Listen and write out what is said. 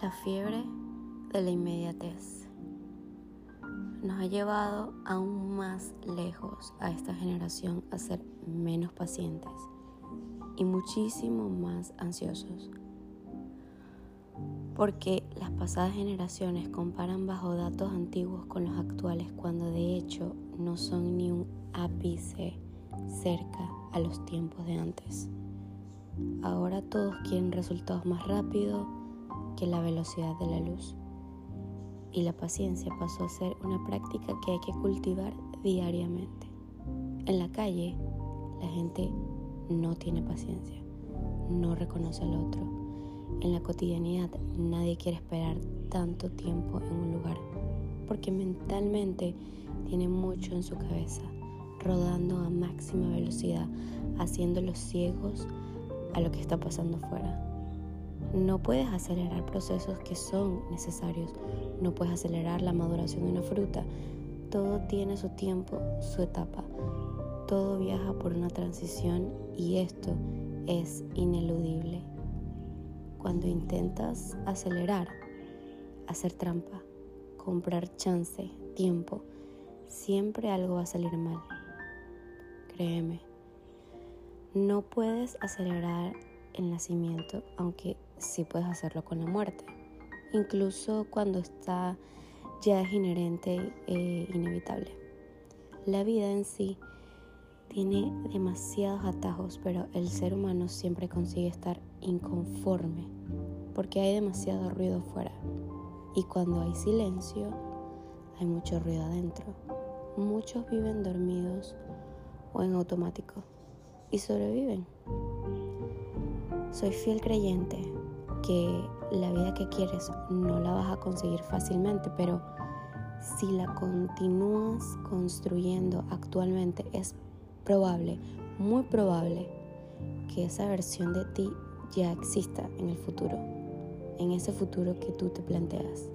La fiebre de la inmediatez nos ha llevado aún más lejos a esta generación a ser menos pacientes y muchísimo más ansiosos. Porque las pasadas generaciones comparan bajo datos antiguos con los actuales cuando de hecho no son ni un ápice cerca a los tiempos de antes. Ahora todos quieren resultados más rápidos que la velocidad de la luz. Y la paciencia pasó a ser una práctica que hay que cultivar diariamente. En la calle, la gente no tiene paciencia, no reconoce al otro. En la cotidianidad, nadie quiere esperar tanto tiempo en un lugar, porque mentalmente tiene mucho en su cabeza, rodando a máxima velocidad, haciéndolos ciegos a lo que está pasando afuera. No puedes acelerar procesos que son necesarios. No puedes acelerar la maduración de una fruta. Todo tiene su tiempo, su etapa. Todo viaja por una transición y esto es ineludible. Cuando intentas acelerar, hacer trampa, comprar chance, tiempo, siempre algo va a salir mal. Créeme, no puedes acelerar el nacimiento, aunque sí puedes hacerlo con la muerte. Incluso cuando está ya es inherente e inevitable. La vida en sí tiene demasiados atajos, pero el ser humano siempre consigue estar inconforme porque hay demasiado ruido fuera. Y cuando hay silencio, hay mucho ruido adentro. Muchos viven dormidos o en automático y sobreviven. Soy fiel creyente que la vida que quieres no la vas a conseguir fácilmente, pero si la continúas construyendo actualmente es probable, muy probable, que esa versión de ti ya exista en el futuro, en ese futuro que tú te planteas.